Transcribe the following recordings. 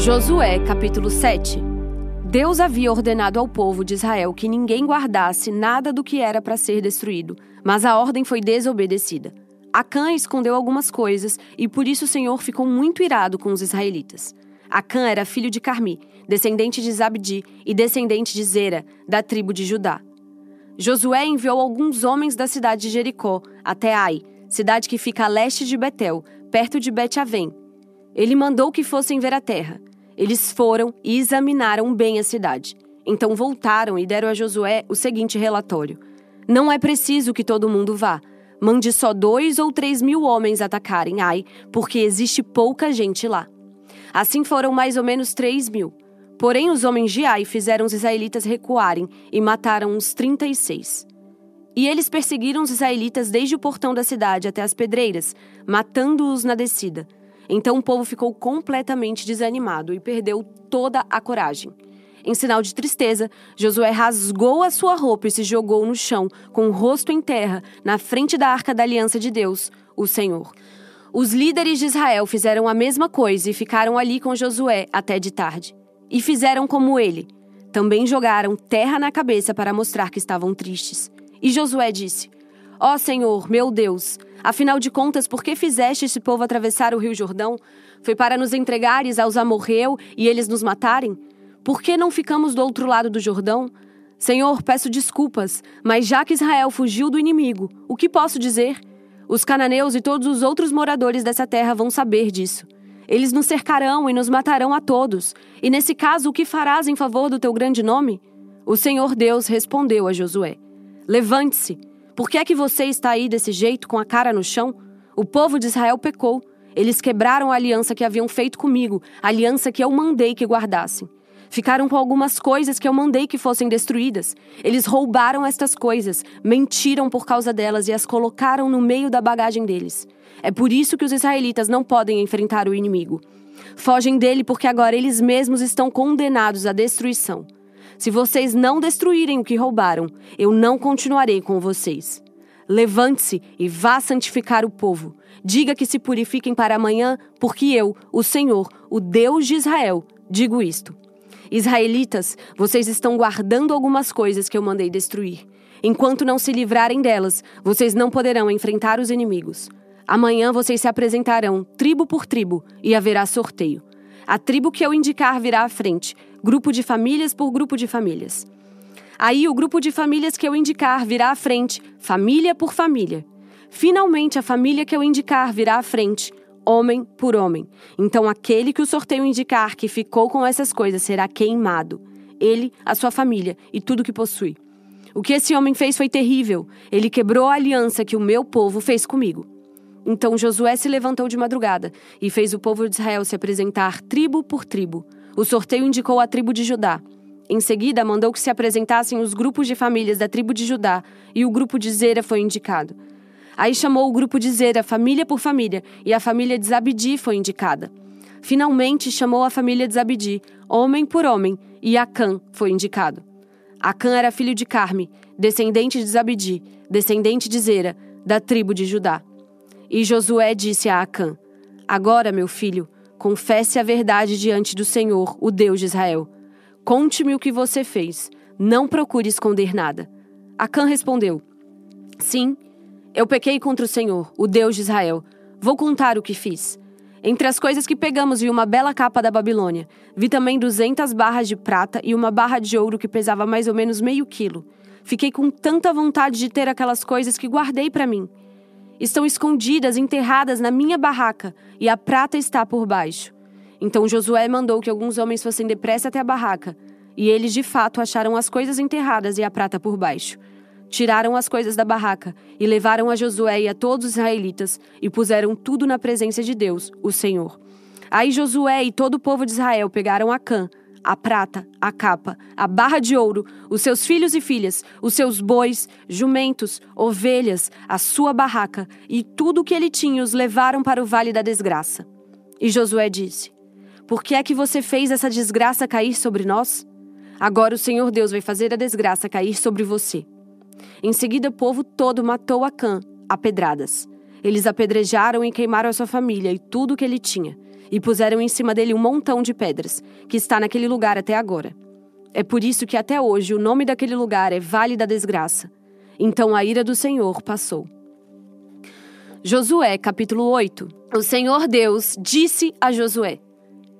Josué, capítulo 7 Deus havia ordenado ao povo de Israel que ninguém guardasse nada do que era para ser destruído, mas a ordem foi desobedecida. Acã escondeu algumas coisas e por isso o Senhor ficou muito irado com os israelitas. Acã era filho de Carmi, descendente de Zabdi e descendente de Zera, da tribo de Judá. Josué enviou alguns homens da cidade de Jericó até Ai, cidade que fica a leste de Betel, perto de Bet-Avém. Ele mandou que fossem ver a terra. Eles foram e examinaram bem a cidade. Então voltaram e deram a Josué o seguinte relatório: Não é preciso que todo mundo vá. Mande só dois ou três mil homens atacarem Ai, porque existe pouca gente lá. Assim foram mais ou menos três mil. Porém, os homens de Ai fizeram os israelitas recuarem e mataram uns trinta e seis. E eles perseguiram os israelitas desde o portão da cidade até as pedreiras, matando-os na descida. Então o povo ficou completamente desanimado e perdeu toda a coragem. Em sinal de tristeza, Josué rasgou a sua roupa e se jogou no chão, com o rosto em terra, na frente da arca da aliança de Deus, o Senhor. Os líderes de Israel fizeram a mesma coisa e ficaram ali com Josué até de tarde. E fizeram como ele. Também jogaram terra na cabeça para mostrar que estavam tristes. E Josué disse: Ó oh, Senhor, meu Deus, Afinal de contas, por que fizeste esse povo atravessar o rio Jordão? Foi para nos entregares aos amorreu e eles nos matarem? Por que não ficamos do outro lado do Jordão? Senhor, peço desculpas, mas já que Israel fugiu do inimigo, o que posso dizer? Os cananeus e todos os outros moradores dessa terra vão saber disso. Eles nos cercarão e nos matarão a todos. E nesse caso, o que farás em favor do teu grande nome? O Senhor Deus respondeu a Josué: Levante-se por que é que você está aí desse jeito, com a cara no chão? O povo de Israel pecou. Eles quebraram a aliança que haviam feito comigo, a aliança que eu mandei que guardassem. Ficaram com algumas coisas que eu mandei que fossem destruídas. Eles roubaram estas coisas, mentiram por causa delas e as colocaram no meio da bagagem deles. É por isso que os israelitas não podem enfrentar o inimigo. Fogem dele porque agora eles mesmos estão condenados à destruição. Se vocês não destruírem o que roubaram, eu não continuarei com vocês. Levante-se e vá santificar o povo. Diga que se purifiquem para amanhã, porque eu, o Senhor, o Deus de Israel, digo isto. Israelitas, vocês estão guardando algumas coisas que eu mandei destruir. Enquanto não se livrarem delas, vocês não poderão enfrentar os inimigos. Amanhã vocês se apresentarão, tribo por tribo, e haverá sorteio. A tribo que eu indicar virá à frente, grupo de famílias por grupo de famílias. Aí o grupo de famílias que eu indicar virá à frente, família por família. Finalmente, a família que eu indicar virá à frente, homem por homem. Então, aquele que o sorteio indicar que ficou com essas coisas será queimado. Ele, a sua família e tudo que possui. O que esse homem fez foi terrível. Ele quebrou a aliança que o meu povo fez comigo. Então Josué se levantou de madrugada e fez o povo de Israel se apresentar tribo por tribo. O sorteio indicou a tribo de Judá. Em seguida, mandou que se apresentassem os grupos de famílias da tribo de Judá, e o grupo de Zera foi indicado. Aí chamou o grupo de Zera, família por família, e a família de Zabdi foi indicada. Finalmente chamou a família de Zabdi, homem por homem, e Acã foi indicado. Acã era filho de Carme, descendente de Zabdi, descendente de Zera, da tribo de Judá. E Josué disse a Acã: Agora, meu filho, Confesse a verdade diante do Senhor, o Deus de Israel. Conte-me o que você fez. Não procure esconder nada. Acã respondeu: Sim, eu pequei contra o Senhor, o Deus de Israel. Vou contar o que fiz. Entre as coisas que pegamos vi uma bela capa da Babilônia. Vi também duzentas barras de prata e uma barra de ouro que pesava mais ou menos meio quilo. Fiquei com tanta vontade de ter aquelas coisas que guardei para mim estão escondidas, enterradas na minha barraca, e a prata está por baixo. Então Josué mandou que alguns homens fossem depressa até a barraca, e eles de fato acharam as coisas enterradas e a prata por baixo. Tiraram as coisas da barraca e levaram a Josué e a todos os israelitas e puseram tudo na presença de Deus, o Senhor. Aí Josué e todo o povo de Israel pegaram Acã, a prata, a capa, a barra de ouro, os seus filhos e filhas, os seus bois, jumentos, ovelhas, a sua barraca e tudo o que ele tinha os levaram para o vale da desgraça. E Josué disse: Por que é que você fez essa desgraça cair sobre nós? Agora o Senhor Deus vai fazer a desgraça cair sobre você. Em seguida, o povo todo matou Acã a pedradas. Eles apedrejaram e queimaram a sua família e tudo o que ele tinha e puseram em cima dele um montão de pedras, que está naquele lugar até agora. É por isso que até hoje o nome daquele lugar é Vale da Desgraça. Então a ira do Senhor passou. Josué, capítulo 8. O Senhor Deus disse a Josué: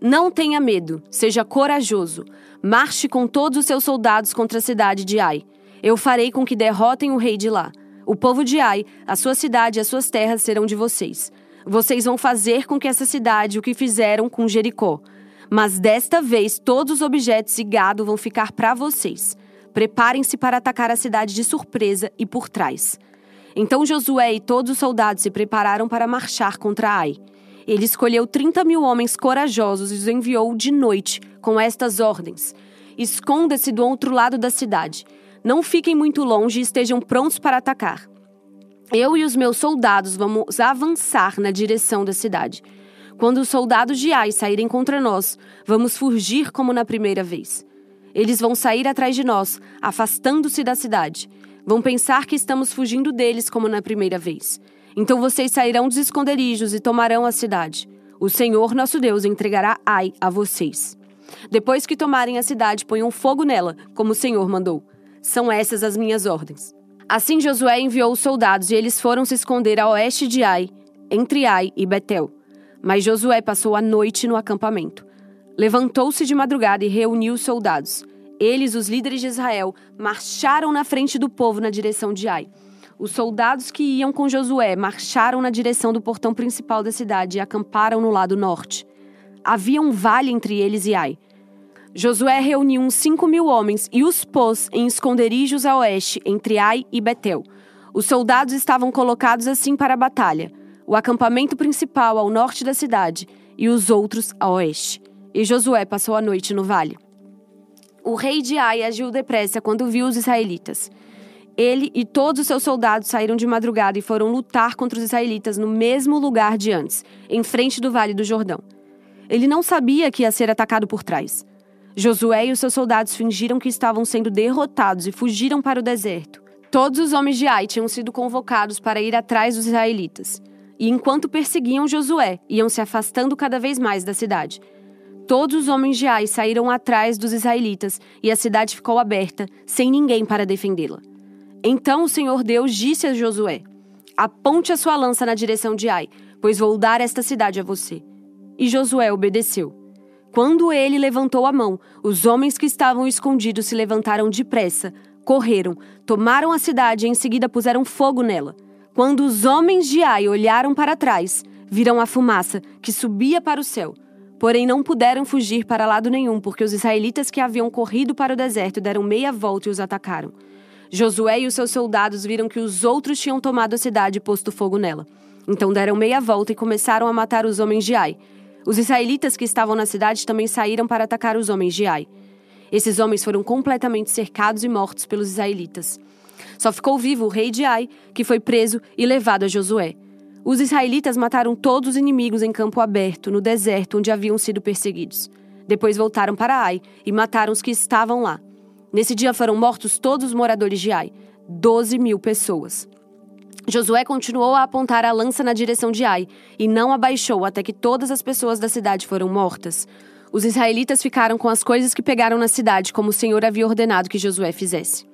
Não tenha medo, seja corajoso. Marche com todos os seus soldados contra a cidade de Ai. Eu farei com que derrotem o rei de lá. O povo de Ai, a sua cidade e as suas terras serão de vocês. Vocês vão fazer com que essa cidade o que fizeram com Jericó. Mas desta vez todos os objetos e gado vão ficar para vocês. Preparem-se para atacar a cidade de surpresa e por trás. Então Josué e todos os soldados se prepararam para marchar contra Ai. Ele escolheu 30 mil homens corajosos e os enviou de noite com estas ordens: Esconda-se do outro lado da cidade. Não fiquem muito longe e estejam prontos para atacar. Eu e os meus soldados vamos avançar na direção da cidade. Quando os soldados de Ai saírem contra nós, vamos fugir como na primeira vez. Eles vão sair atrás de nós, afastando-se da cidade. Vão pensar que estamos fugindo deles como na primeira vez. Então vocês sairão dos esconderijos e tomarão a cidade. O Senhor nosso Deus entregará Ai a vocês. Depois que tomarem a cidade, ponham fogo nela, como o Senhor mandou. São essas as minhas ordens. Assim Josué enviou os soldados e eles foram se esconder a oeste de Ai, entre Ai e Betel. Mas Josué passou a noite no acampamento. Levantou-se de madrugada e reuniu os soldados. Eles, os líderes de Israel, marcharam na frente do povo na direção de Ai. Os soldados que iam com Josué marcharam na direção do portão principal da cidade e acamparam no lado norte. Havia um vale entre eles e Ai. Josué reuniu uns cinco mil homens e os pôs em esconderijos a oeste, entre Ai e Betel. Os soldados estavam colocados assim para a batalha o acampamento principal ao norte da cidade e os outros a oeste. E Josué passou a noite no vale. O rei de Ai agiu depressa quando viu os israelitas. Ele e todos os seus soldados saíram de madrugada e foram lutar contra os israelitas no mesmo lugar de antes, em frente do vale do Jordão. Ele não sabia que ia ser atacado por trás. Josué e os seus soldados fingiram que estavam sendo derrotados e fugiram para o deserto. Todos os homens de Ai tinham sido convocados para ir atrás dos israelitas e enquanto perseguiam Josué, iam se afastando cada vez mais da cidade. Todos os homens de Ai saíram atrás dos israelitas e a cidade ficou aberta, sem ninguém para defendê-la. Então o Senhor Deus disse a Josué: Aponte a sua lança na direção de Ai, pois vou dar esta cidade a você. E Josué obedeceu. Quando ele levantou a mão, os homens que estavam escondidos se levantaram depressa, correram, tomaram a cidade e em seguida puseram fogo nela. Quando os homens de Ai olharam para trás, viram a fumaça que subia para o céu. Porém, não puderam fugir para lado nenhum, porque os israelitas que haviam corrido para o deserto deram meia volta e os atacaram. Josué e os seus soldados viram que os outros tinham tomado a cidade e posto fogo nela. Então deram meia volta e começaram a matar os homens de Ai. Os israelitas que estavam na cidade também saíram para atacar os homens de Ai. Esses homens foram completamente cercados e mortos pelos israelitas. Só ficou vivo o rei de Ai, que foi preso e levado a Josué. Os israelitas mataram todos os inimigos em campo aberto, no deserto onde haviam sido perseguidos. Depois voltaram para Ai e mataram os que estavam lá. Nesse dia foram mortos todos os moradores de Ai, 12 mil pessoas. Josué continuou a apontar a lança na direção de Ai e não abaixou até que todas as pessoas da cidade foram mortas. Os israelitas ficaram com as coisas que pegaram na cidade, como o Senhor havia ordenado que Josué fizesse.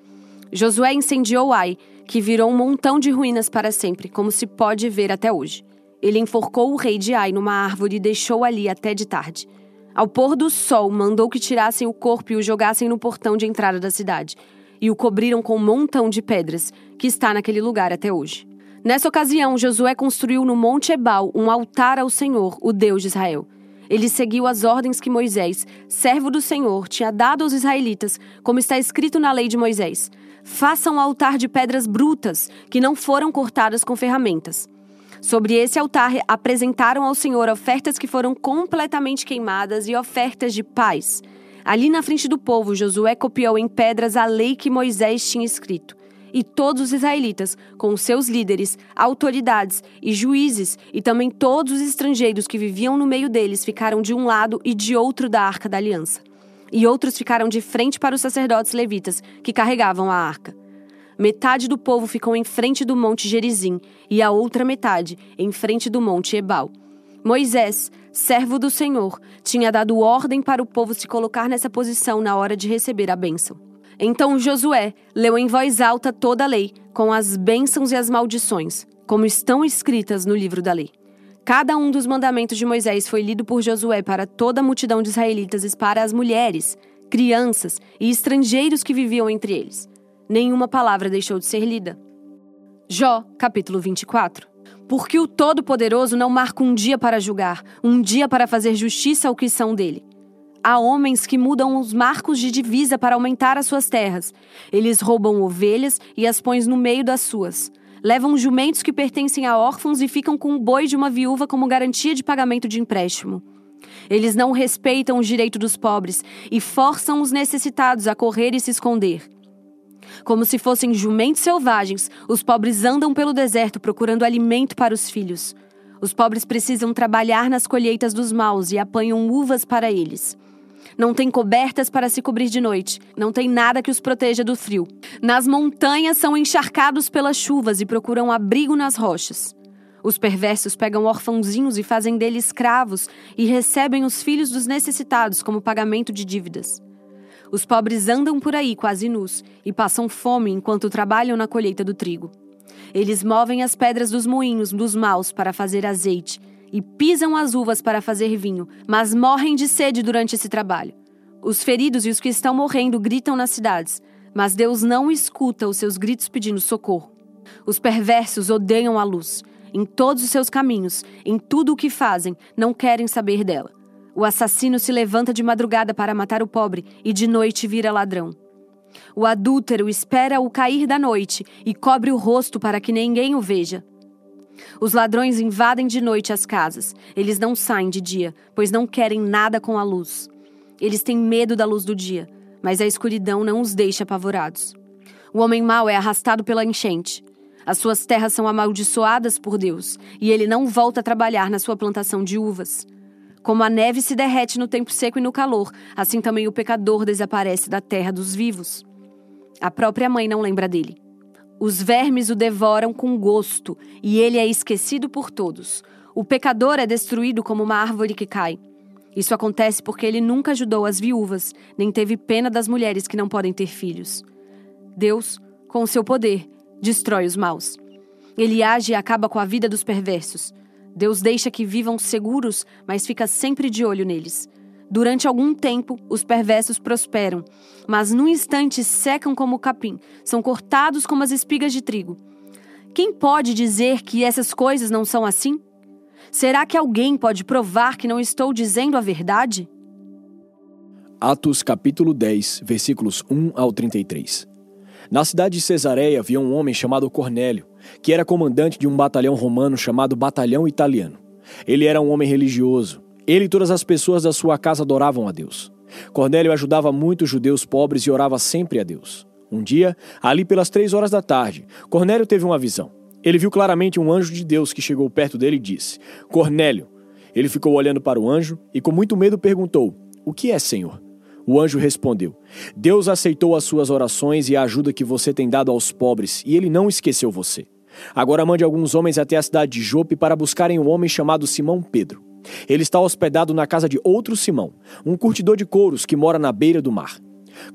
Josué incendiou Ai, que virou um montão de ruínas para sempre, como se pode ver até hoje. Ele enforcou o rei de Ai numa árvore e deixou ali até de tarde. Ao pôr do sol, mandou que tirassem o corpo e o jogassem no portão de entrada da cidade, e o cobriram com um montão de pedras, que está naquele lugar até hoje. Nessa ocasião, Josué construiu no Monte Ebal um altar ao Senhor, o Deus de Israel. Ele seguiu as ordens que Moisés, servo do Senhor, tinha dado aos israelitas, como está escrito na lei de Moisés. Faça um altar de pedras brutas, que não foram cortadas com ferramentas. Sobre esse altar apresentaram ao Senhor ofertas que foram completamente queimadas e ofertas de paz. Ali na frente do povo, Josué copiou em pedras a lei que Moisés tinha escrito. E todos os israelitas, com seus líderes, autoridades e juízes, e também todos os estrangeiros que viviam no meio deles, ficaram de um lado e de outro da arca da aliança e outros ficaram de frente para os sacerdotes levitas, que carregavam a arca. Metade do povo ficou em frente do monte Gerizim e a outra metade em frente do monte Ebal. Moisés, servo do Senhor, tinha dado ordem para o povo se colocar nessa posição na hora de receber a bênção. Então Josué leu em voz alta toda a lei, com as bênçãos e as maldições, como estão escritas no livro da lei. Cada um dos mandamentos de Moisés foi lido por Josué para toda a multidão de israelitas e para as mulheres, crianças e estrangeiros que viviam entre eles. Nenhuma palavra deixou de ser lida. Jó, capítulo 24. Porque o Todo-Poderoso não marca um dia para julgar, um dia para fazer justiça ao que são dele. Há homens que mudam os marcos de divisa para aumentar as suas terras. Eles roubam ovelhas e as põem no meio das suas. Levam jumentos que pertencem a órfãos e ficam com o boi de uma viúva como garantia de pagamento de empréstimo. Eles não respeitam o direito dos pobres e forçam os necessitados a correr e se esconder. Como se fossem jumentos selvagens, os pobres andam pelo deserto procurando alimento para os filhos. Os pobres precisam trabalhar nas colheitas dos maus e apanham uvas para eles. Não tem cobertas para se cobrir de noite, não tem nada que os proteja do frio. Nas montanhas são encharcados pelas chuvas e procuram abrigo nas rochas. Os perversos pegam órfãozinhos e fazem deles escravos e recebem os filhos dos necessitados como pagamento de dívidas. Os pobres andam por aí quase nus e passam fome enquanto trabalham na colheita do trigo. Eles movem as pedras dos moinhos dos maus para fazer azeite e pisam as uvas para fazer vinho, mas morrem de sede durante esse trabalho. Os feridos e os que estão morrendo gritam nas cidades, mas Deus não escuta os seus gritos pedindo socorro. Os perversos odeiam a luz. Em todos os seus caminhos, em tudo o que fazem, não querem saber dela. O assassino se levanta de madrugada para matar o pobre e de noite vira ladrão. O adúltero espera o cair da noite e cobre o rosto para que ninguém o veja. Os ladrões invadem de noite as casas. Eles não saem de dia, pois não querem nada com a luz. Eles têm medo da luz do dia, mas a escuridão não os deixa apavorados. O homem mau é arrastado pela enchente. As suas terras são amaldiçoadas por Deus, e ele não volta a trabalhar na sua plantação de uvas. Como a neve se derrete no tempo seco e no calor, assim também o pecador desaparece da terra dos vivos. A própria mãe não lembra dele. Os vermes o devoram com gosto, e ele é esquecido por todos. O pecador é destruído como uma árvore que cai. Isso acontece porque ele nunca ajudou as viúvas, nem teve pena das mulheres que não podem ter filhos. Deus, com o seu poder, destrói os maus. Ele age e acaba com a vida dos perversos. Deus deixa que vivam seguros, mas fica sempre de olho neles. Durante algum tempo, os perversos prosperam, mas num instante secam como o capim, são cortados como as espigas de trigo. Quem pode dizer que essas coisas não são assim? Será que alguém pode provar que não estou dizendo a verdade? Atos capítulo 10, versículos 1 ao 33. Na cidade de Cesareia havia um homem chamado Cornélio, que era comandante de um batalhão romano chamado Batalhão Italiano. Ele era um homem religioso. Ele e todas as pessoas da sua casa adoravam a Deus. Cornélio ajudava muitos judeus pobres e orava sempre a Deus. Um dia, ali pelas três horas da tarde, Cornélio teve uma visão. Ele viu claramente um anjo de Deus que chegou perto dele e disse: Cornélio. Ele ficou olhando para o anjo e, com muito medo, perguntou: O que é, Senhor? O anjo respondeu: Deus aceitou as suas orações e a ajuda que você tem dado aos pobres, e ele não esqueceu você. Agora mande alguns homens até a cidade de Jope para buscarem um homem chamado Simão Pedro. Ele está hospedado na casa de outro Simão, um curtidor de couros que mora na beira do mar.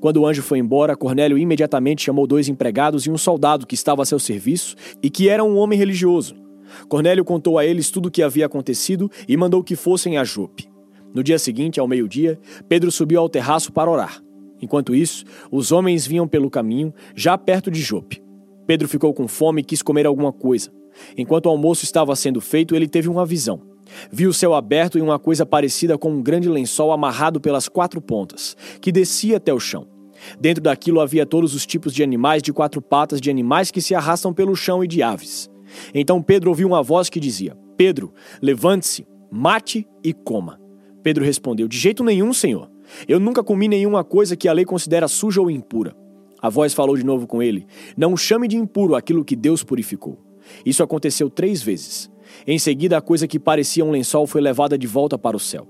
Quando o anjo foi embora, Cornélio imediatamente chamou dois empregados e um soldado que estava a seu serviço e que era um homem religioso. Cornélio contou a eles tudo o que havia acontecido e mandou que fossem a Jope. No dia seguinte, ao meio-dia, Pedro subiu ao terraço para orar. Enquanto isso, os homens vinham pelo caminho, já perto de Jope. Pedro ficou com fome e quis comer alguma coisa. Enquanto o almoço estava sendo feito, ele teve uma visão. Viu o céu aberto e uma coisa parecida com um grande lençol amarrado pelas quatro pontas, que descia até o chão. Dentro daquilo havia todos os tipos de animais de quatro patas, de animais que se arrastam pelo chão e de aves. Então Pedro ouviu uma voz que dizia: Pedro, levante-se, mate e coma. Pedro respondeu: De jeito nenhum, senhor. Eu nunca comi nenhuma coisa que a lei considera suja ou impura. A voz falou de novo com ele: Não chame de impuro aquilo que Deus purificou. Isso aconteceu três vezes. Em seguida, a coisa que parecia um lençol foi levada de volta para o céu.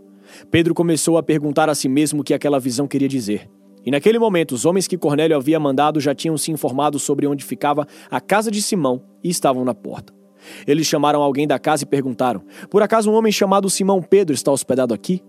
Pedro começou a perguntar a si mesmo o que aquela visão queria dizer. E naquele momento, os homens que Cornélio havia mandado já tinham se informado sobre onde ficava a casa de Simão e estavam na porta. Eles chamaram alguém da casa e perguntaram: Por acaso um homem chamado Simão Pedro está hospedado aqui?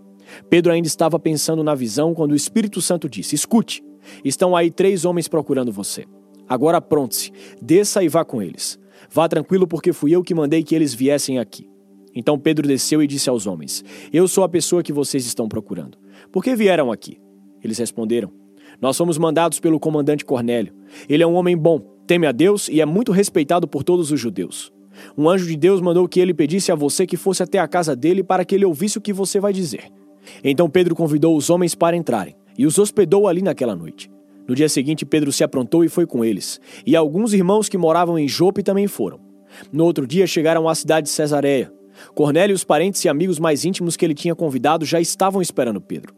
Pedro ainda estava pensando na visão quando o Espírito Santo disse: Escute, estão aí três homens procurando você. Agora apronte-se, desça e vá com eles. Vá tranquilo, porque fui eu que mandei que eles viessem aqui. Então Pedro desceu e disse aos homens: Eu sou a pessoa que vocês estão procurando. Por que vieram aqui? Eles responderam: Nós fomos mandados pelo comandante Cornélio. Ele é um homem bom, teme a Deus e é muito respeitado por todos os judeus. Um anjo de Deus mandou que ele pedisse a você que fosse até a casa dele para que ele ouvisse o que você vai dizer. Então Pedro convidou os homens para entrarem e os hospedou ali naquela noite. No dia seguinte, Pedro se aprontou e foi com eles, e alguns irmãos que moravam em Jope também foram. No outro dia chegaram à cidade de Cesareia. Cornélio e os parentes e amigos mais íntimos que ele tinha convidado já estavam esperando Pedro.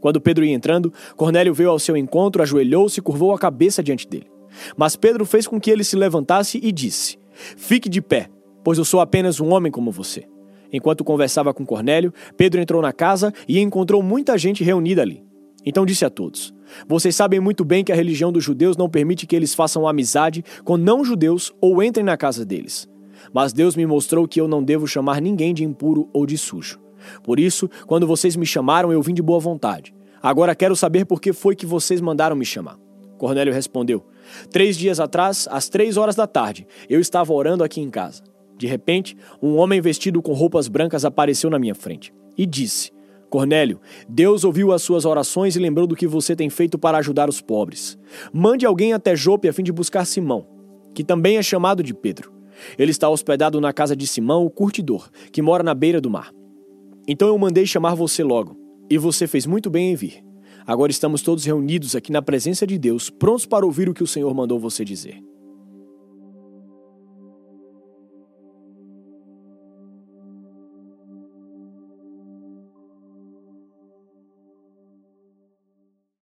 Quando Pedro ia entrando, Cornélio veio ao seu encontro, ajoelhou-se e curvou a cabeça diante dele. Mas Pedro fez com que ele se levantasse e disse: Fique de pé, pois eu sou apenas um homem como você. Enquanto conversava com Cornélio, Pedro entrou na casa e encontrou muita gente reunida ali. Então disse a todos: Vocês sabem muito bem que a religião dos judeus não permite que eles façam amizade com não-judeus ou entrem na casa deles. Mas Deus me mostrou que eu não devo chamar ninguém de impuro ou de sujo. Por isso, quando vocês me chamaram, eu vim de boa vontade. Agora quero saber por que foi que vocês mandaram me chamar. Cornélio respondeu: Três dias atrás, às três horas da tarde, eu estava orando aqui em casa. De repente, um homem vestido com roupas brancas apareceu na minha frente e disse: Cornélio, Deus ouviu as suas orações e lembrou do que você tem feito para ajudar os pobres. Mande alguém até Jope a fim de buscar Simão, que também é chamado de Pedro. Ele está hospedado na casa de Simão, o curtidor, que mora na beira do mar. Então eu mandei chamar você logo, e você fez muito bem em vir. Agora estamos todos reunidos aqui na presença de Deus, prontos para ouvir o que o Senhor mandou você dizer.